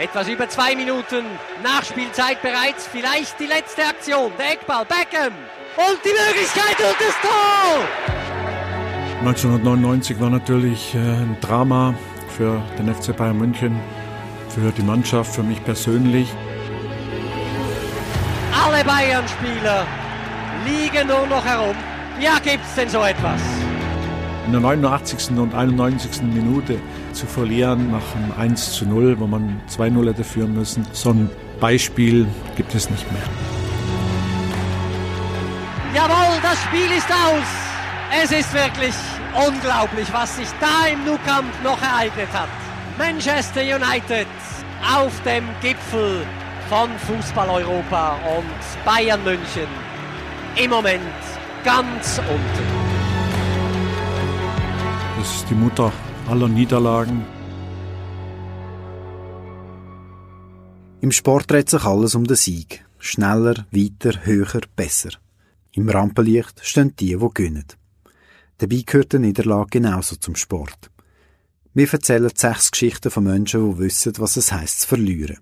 Etwas über zwei Minuten Nachspielzeit bereits. Vielleicht die letzte Aktion. Der Eckball. Beckham. Und die Möglichkeit und das Tor! 1999 war natürlich äh, ein Drama für den FC Bayern München, für die Mannschaft, für mich persönlich. Alle Bayern-Spieler liegen nur noch herum. Ja, gibt's denn so etwas? In der 89. und 91. Minute zu verlieren nach einem 1 zu 0, wo man 2-0 hätte führen müssen, so ein Beispiel gibt es nicht mehr. Jawohl, das Spiel ist aus. Es ist wirklich unglaublich, was sich da im Nou Camp noch ereignet hat. Manchester United auf dem Gipfel von Fußball-Europa und Bayern München im Moment ganz unten. Das ist die Mutter aller Niederlagen. Im Sport dreht sich alles um den Sieg. Schneller, weiter, höher, besser. Im Rampenlicht stehen die, die gewinnen. Dabei gehört die Niederlage genauso zum Sport. Wir erzählen sechs Geschichten von Menschen, die wissen, was es heisst zu verlieren.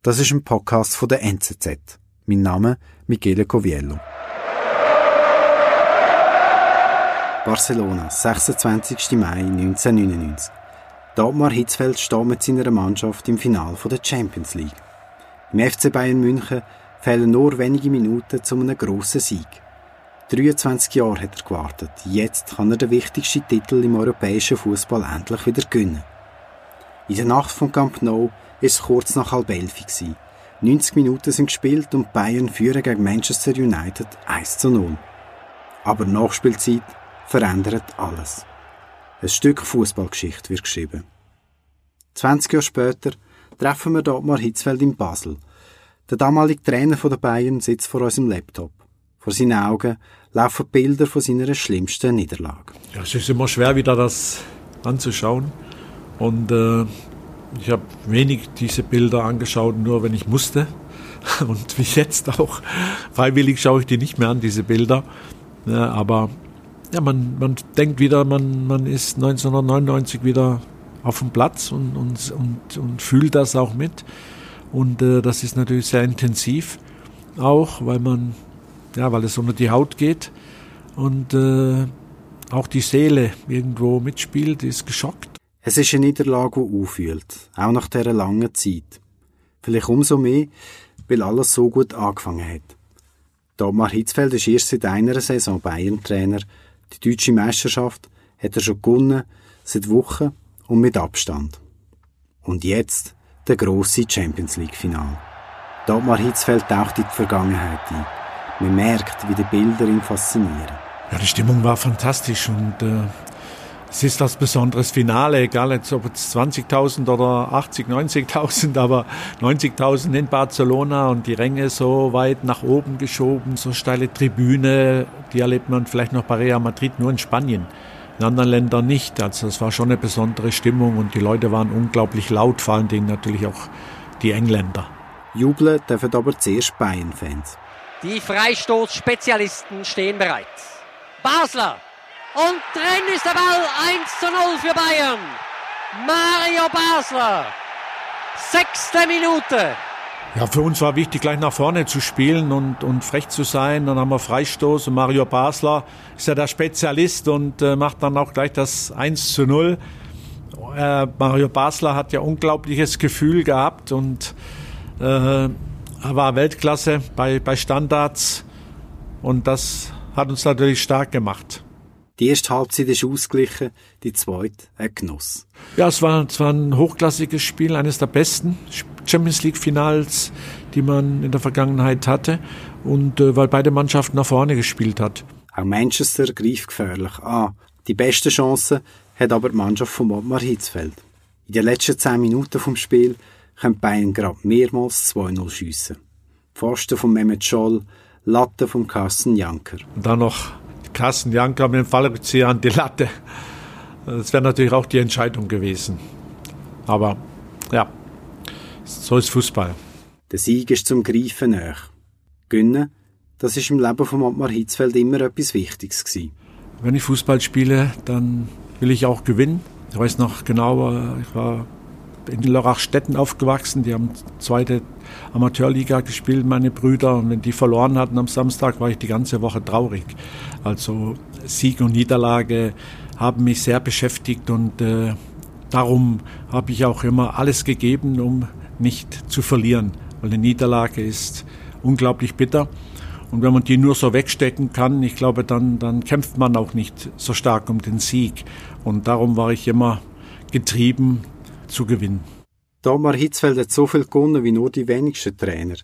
Das ist ein Podcast von der NZZ. Mein Name Michele Coviello. Barcelona, 26. Mai 1999. Dagmar Hitzfeld steht mit seiner Mannschaft im Finale der Champions League. Im FC Bayern München fehlen nur wenige Minuten zu einem grossen Sieg. 23 Jahre hat er gewartet. Jetzt kann er den wichtigsten Titel im europäischen Fußball endlich wieder gewinnen. In der Nacht vom Camp Nou war es kurz nach halb elf. 90 Minuten sind gespielt und Bayern führen gegen Manchester United 1 zu 0. Aber Nachspielzeit verändert alles. Ein Stück Fußballgeschichte wird geschrieben. 20 Jahre später treffen wir Dotmar Hitzfeld in Basel. Der damalige Trainer der Bayern sitzt vor unserem Laptop. Vor seinen Augen laufen Bilder von seiner schlimmsten Niederlage. Ja, es ist immer schwer, wieder das anzuschauen. Und äh, ich habe wenig diese Bilder angeschaut, nur wenn ich musste. Und wie jetzt auch. Freiwillig schaue ich die nicht mehr an, diese Bilder. Ja, aber ja, man, man denkt wieder, man, man ist 1999 wieder auf dem Platz und, und, und, und fühlt das auch mit. Und äh, das ist natürlich sehr intensiv auch, weil man ja, weil es unter die Haut geht und äh, auch die Seele irgendwo mitspielt, ist geschockt. Es ist eine Niederlage, die auffühlt, auch nach dieser langen Zeit. Vielleicht umso mehr, weil alles so gut angefangen hat. Dagmar Hitzfeld ist erst seit einer Saison Bayern-Trainer. Die deutsche Meisterschaft hat er schon gewonnen, seit Wochen und mit Abstand. Und jetzt der grosse Champions League-Final. Dagmar Hitzfeld taucht in die Vergangenheit ein. Man merkt, wie die Bilder ihn faszinieren. Ja, die Stimmung war fantastisch und äh, es ist das besonderes Finale, egal jetzt, ob es 20.000 oder 80, 90.000, aber 90.000 in Barcelona und die Ränge so weit nach oben geschoben, so steile Tribüne, die erlebt man vielleicht noch bei Real Madrid nur in Spanien, in anderen Ländern nicht. Also es war schon eine besondere Stimmung und die Leute waren unglaublich laut, vor allen Dingen natürlich auch die Engländer. Jubeln dürfen aber zuerst Bayern-Fans. Die Freistoßspezialisten stehen bereit. Basler. Und drin ist der Ball 1 zu 0 für Bayern. Mario Basler. Sechste Minute. Ja, für uns war wichtig, gleich nach vorne zu spielen und, und frech zu sein. Dann haben wir Freistoß und Mario Basler ist ja der Spezialist und äh, macht dann auch gleich das 1 zu 0. Äh, Mario Basler hat ja unglaubliches Gefühl gehabt und äh, er war Weltklasse bei, bei Standards und das hat uns natürlich stark gemacht. Die erste Halbzeit ist ausgeglichen, die zweite ein Genuss. Ja, es war, es war ein hochklassiges Spiel, eines der besten Champions League Finals, die man in der Vergangenheit hatte und äh, weil beide Mannschaften nach vorne gespielt hat. Auch Manchester greift gefährlich an. Die beste Chance hat aber die Mannschaft von Ottmar Hitzfeld. In den letzten zehn Minuten vom Spiel können Bayern gerade mehrmals 2-0 schiessen. Pfosten von Mehmet Scholl, Latte von Carsten Janker. Und dann noch Carsten Janker mit dem Fallrückzieher an die Latte. Das wäre natürlich auch die Entscheidung gewesen. Aber ja, so ist Fußball. Der Sieg ist zum Greifen näher. Gönnen, das ist im Leben von Ottmar Hitzfeld immer etwas Wichtiges gewesen. Wenn ich Fußball spiele, dann will ich auch gewinnen. Ich weiß noch genau, ich war in Lörrachstetten aufgewachsen. Die haben zweite Amateurliga gespielt, meine Brüder. Und wenn die verloren hatten am Samstag, war ich die ganze Woche traurig. Also Sieg und Niederlage haben mich sehr beschäftigt und äh, darum habe ich auch immer alles gegeben, um nicht zu verlieren. Weil eine Niederlage ist unglaublich bitter. Und wenn man die nur so wegstecken kann, ich glaube, dann, dann kämpft man auch nicht so stark um den Sieg. Und darum war ich immer getrieben zu gewinnen. Domar Hitzfeld hat so viel gewonnen wie nur die wenigsten Trainer.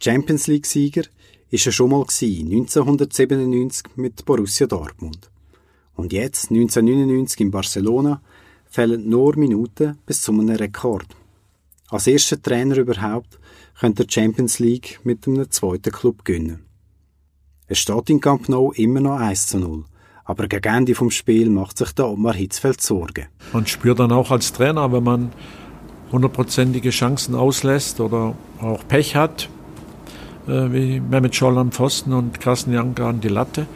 Champions League-Sieger ist er schon mal gewesen, 1997 mit Borussia Dortmund. Und jetzt, 1999 in Barcelona, fehlen nur Minuten bis zu einem Rekord. Als erster Trainer überhaupt könnte der Champions League mit einem zweiten Club gewinnen. Es steht in Camp Nou immer noch 1 zu 0. Aber gegen Ende vom Spiel macht sich der Omar Hitzfeld Sorgen. Man spürt dann auch als Trainer, wenn man hundertprozentige Chancen auslässt oder auch Pech hat, äh, wie Mehmet Scholl am Pfosten und Carsten Janka an die Latte,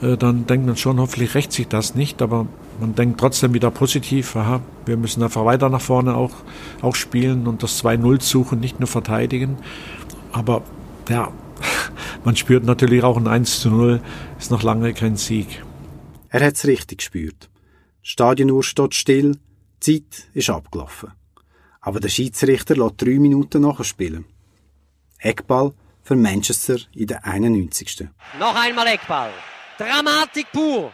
äh, dann denkt man schon, hoffentlich rächt sich das nicht, aber man denkt trotzdem wieder positiv, aha, wir müssen einfach weiter nach vorne auch, auch spielen und das 2-0 suchen, nicht nur verteidigen. Aber ja, man spürt natürlich auch ein 1 0 ist noch lange kein Sieg. Er hat es richtig gespürt. Die Stadionuhr steht still, die Zeit ist abgelaufen. Aber der Schiedsrichter lässt drei Minuten nachspielen. Eckball für Manchester in der 91. Noch einmal Eckball. Dramatik pur.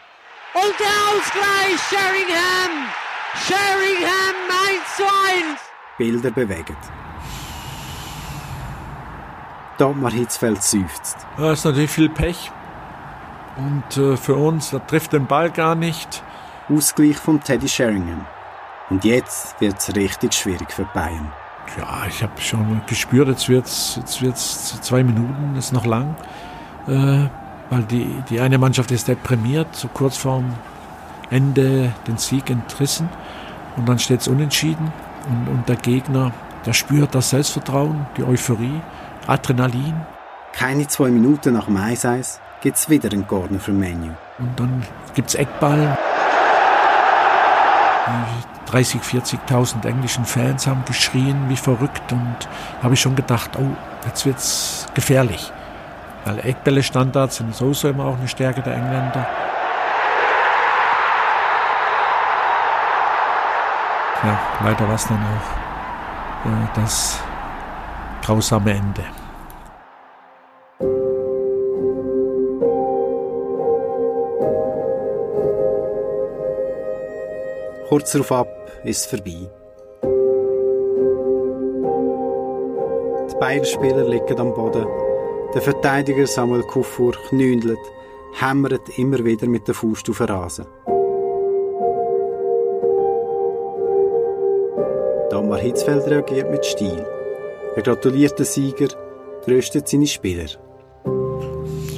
Und der Ausgleich, Sheringham! Sheringham 1 zu 1! Bilder bewegen. Dagmar Hitzfeld seufzt. Da ist natürlich viel Pech. Und äh, für uns, er trifft den Ball gar nicht. Ausgleich von Teddy Sheringham. Und jetzt wird es richtig schwierig für Bayern. Ja, ich habe schon gespürt, jetzt wird es jetzt wird's zwei Minuten, ist noch lang. Äh, weil die, die eine Mannschaft ist deprimiert, so kurz vorm Ende den Sieg entrissen und dann steht es unentschieden und, und der Gegner, der spürt das Selbstvertrauen, die Euphorie, Adrenalin. Keine zwei Minuten nach dem 1 gibt es wieder einen Corner für Menu. Und dann gibt es Eckball. Die 30, 40.000 englischen Fans haben geschrien wie verrückt und habe ich schon gedacht, oh, jetzt wird es gefährlich. Weil Eckbälle-Standards sind sowieso immer auch eine Stärke der Engländer. Ja, leider war es dann auch äh, das grausame Ende. Kurz darauf ab ist es vorbei. Die beiden Spieler liegen am Boden der Verteidiger Samuel Kufur knündelt, hämmert immer wieder mit der Faust auf den Rasen. Damar Hitzfeld reagiert mit Stil. Er gratuliert den Sieger, tröstet seine Spieler.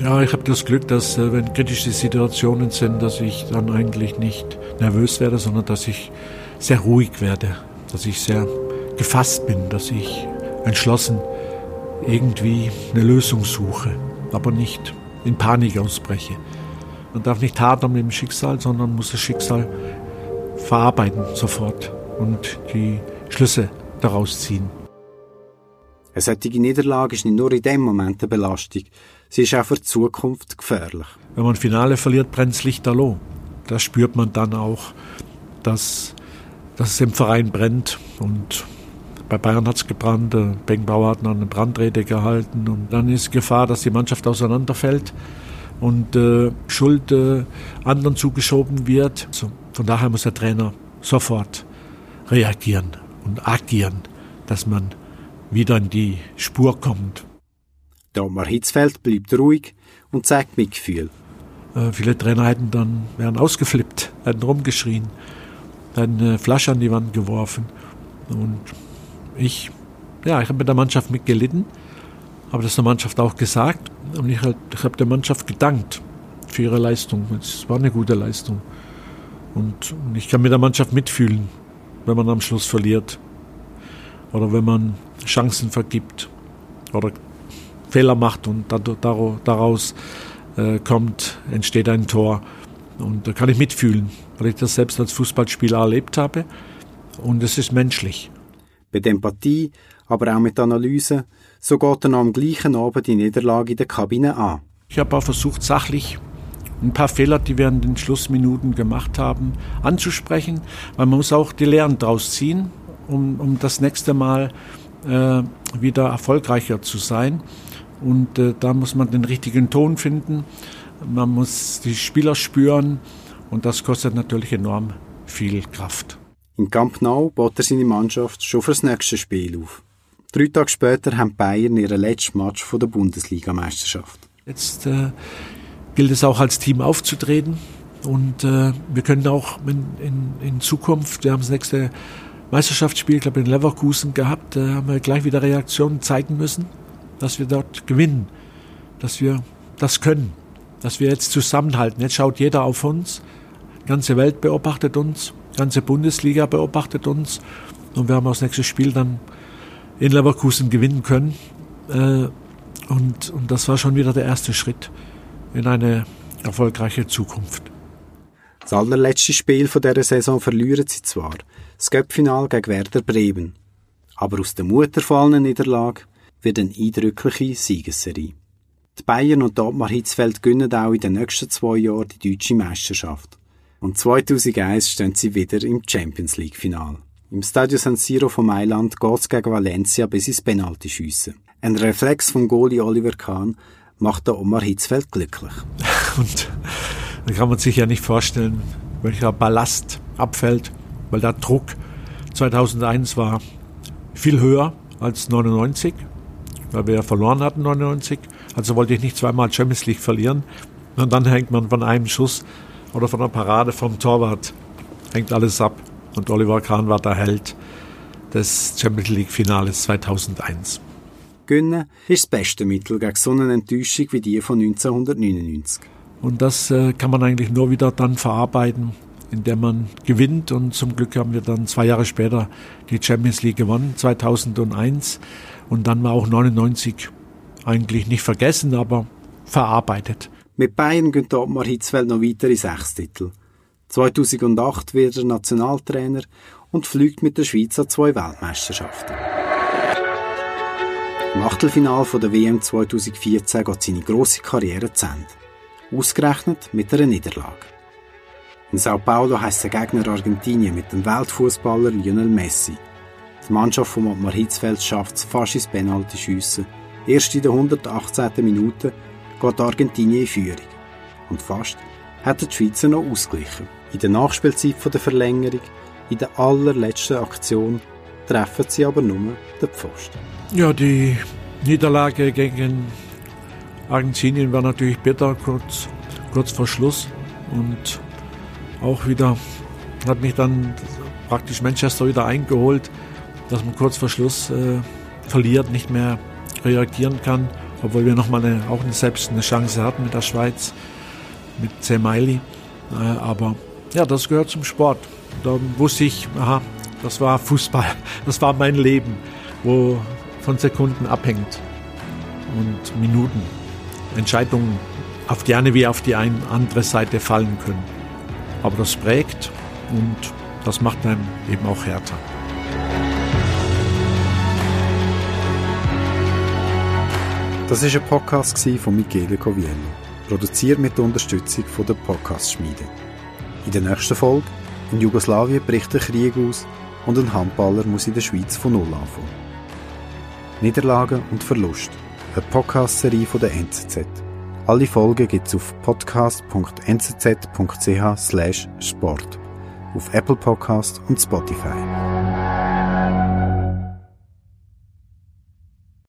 Ja, ich habe das Glück, dass äh, wenn kritische Situationen sind, dass ich dann eigentlich nicht nervös werde, sondern dass ich sehr ruhig werde, dass ich sehr gefasst bin, dass ich entschlossen irgendwie eine Lösung suche, aber nicht in Panik ausbreche. Man darf nicht hadern mit dem Schicksal, sondern muss das Schicksal verarbeiten sofort und die Schlüsse daraus ziehen. Eine solche Niederlage ist nicht nur in dem Moment eine Belastung, sie ist auch für die Zukunft gefährlich. Wenn man Finale verliert, brennt Licht Lichterloh. Das spürt man dann auch, dass, dass es im Verein brennt und bei Bayern hat es gebrannt, Beckenbauer hat eine Brandrede gehalten und dann ist Gefahr, dass die Mannschaft auseinanderfällt und äh, Schuld äh, anderen zugeschoben wird. So, von daher muss der Trainer sofort reagieren und agieren, dass man wieder in die Spur kommt. Domar Hitzfeld bleibt ruhig und zeigt Mitgefühl. Äh, viele Trainer hätten dann, wären ausgeflippt, hätten rumgeschrien, hätten eine Flasche an die Wand geworfen und ich, ja, ich habe mit der Mannschaft mitgelitten, habe das der Mannschaft auch gesagt und ich, halt, ich habe der Mannschaft gedankt für ihre Leistung. Es war eine gute Leistung. Und, und ich kann mit der Mannschaft mitfühlen, wenn man am Schluss verliert oder wenn man Chancen vergibt oder Fehler macht und daraus äh, kommt, entsteht ein Tor. Und da kann ich mitfühlen, weil ich das selbst als Fußballspieler erlebt habe. Und es ist menschlich. Mit Empathie, aber auch mit Analyse, so geht er am gleichen Abend die Niederlage in der Kabine an. Ich habe auch versucht, sachlich ein paar Fehler, die wir in den Schlussminuten gemacht haben, anzusprechen, weil man muss auch die Lehren daraus ziehen, um, um das nächste Mal äh, wieder erfolgreicher zu sein. Und äh, da muss man den richtigen Ton finden, man muss die Spieler spüren und das kostet natürlich enorm viel Kraft. In Camp Nou baut er seine Mannschaft schon fürs nächste Spiel auf. Drei Tage später haben Bayern ihren letzten Match von der Bundesligameisterschaft. Jetzt äh, gilt es auch als Team aufzutreten und äh, wir können auch in, in, in, Zukunft, wir haben das nächste Meisterschaftsspiel, ich glaube in Leverkusen gehabt, da haben wir gleich wieder Reaktionen zeigen müssen, dass wir dort gewinnen, dass wir das können, dass wir jetzt zusammenhalten. Jetzt schaut jeder auf uns, die ganze Welt beobachtet uns, die ganze Bundesliga beobachtet uns und wir haben das nächste Spiel dann in Leverkusen gewinnen können. Äh, und, und das war schon wieder der erste Schritt in eine erfolgreiche Zukunft. Das allerletzte Spiel von dieser Saison verlieren sie zwar, das Göppfinal gegen Werder Bremen. Aber aus der mutterfallenen Niederlage wird eine eindrückliche Siegesserie. Die Bayern und Ottmar Hitzfeld gewinnen auch in den nächsten zwei Jahren die deutsche Meisterschaft. Und 2001 stehen sie wieder im Champions League Final. Im Stadio San Siro von Mailand geht es gegen Valencia bis ins Penaltyschiessen. Ein Reflex von Goalie Oliver Kahn macht Omar Hitzfeld glücklich. Und da kann man sich ja nicht vorstellen, welcher Ballast abfällt, weil der Druck 2001 war viel höher als 99, weil wir ja verloren hatten 99. Also wollte ich nicht zweimal Champions League verlieren. Und dann hängt man von einem Schuss oder von einer Parade vom Torwart, hängt alles ab. Und Oliver Kahn war der Held des Champions League Finales 2001. Gönnen ist das beste Mittel gegen so eine Enttäuschung wie die von 1999. Und das äh, kann man eigentlich nur wieder dann verarbeiten, indem man gewinnt. Und zum Glück haben wir dann zwei Jahre später die Champions League gewonnen, 2001. Und dann war auch 99 eigentlich nicht vergessen, aber verarbeitet. Mit Bayern geht Ottmar Hitzfeld noch weitere sechs Titel. 2008 wird er Nationaltrainer und fliegt mit der Schweiz an zwei Weltmeisterschaften. Im Achtelfinal der WM 2014 geht seine grosse Karriere zu Ende. Ausgerechnet mit einer Niederlage. In Sao Paulo heisst der Gegner Argentinien mit dem Weltfußballer Lionel Messi. Die Mannschaft von Ottmar Hitzfeld schafft es fast ins Penalty-Schiessen. Erst in der 118. Minute geht Argentinien in Führung. Und fast hat die Schweizer noch ausgeglichen. In der Nachspielzeit der Verlängerung, in der allerletzten Aktion, treffen sie aber nur den Pfosten. Ja, die Niederlage gegen Argentinien war natürlich bitter, kurz, kurz vor Schluss. Und auch wieder hat mich dann praktisch Manchester wieder eingeholt, dass man kurz vor Schluss äh, verliert, nicht mehr reagieren kann, obwohl wir nochmal eine, auch eine, selbst eine Chance hatten mit der Schweiz, mit Zemaili. Äh, aber ja, das gehört zum Sport. Da wusste ich, aha, das war Fußball, das war mein Leben, wo von Sekunden abhängt und Minuten. Entscheidungen auf die eine wie auf die andere Seite fallen können. Aber das prägt und das macht einem eben auch härter. Das ist ein Podcast von Michele Coviello, produziert mit der Unterstützung von der Podcast-Schmiede. In der nächsten Folge in Jugoslawien bricht der Krieg aus und ein Handballer muss in der Schweiz von Null anfangen. Niederlagen und Verlust. Eine Podcast-Serie der NZZ. Alle Folgen gibt es auf podcast.nzz.ch/sport, auf Apple Podcast und Spotify.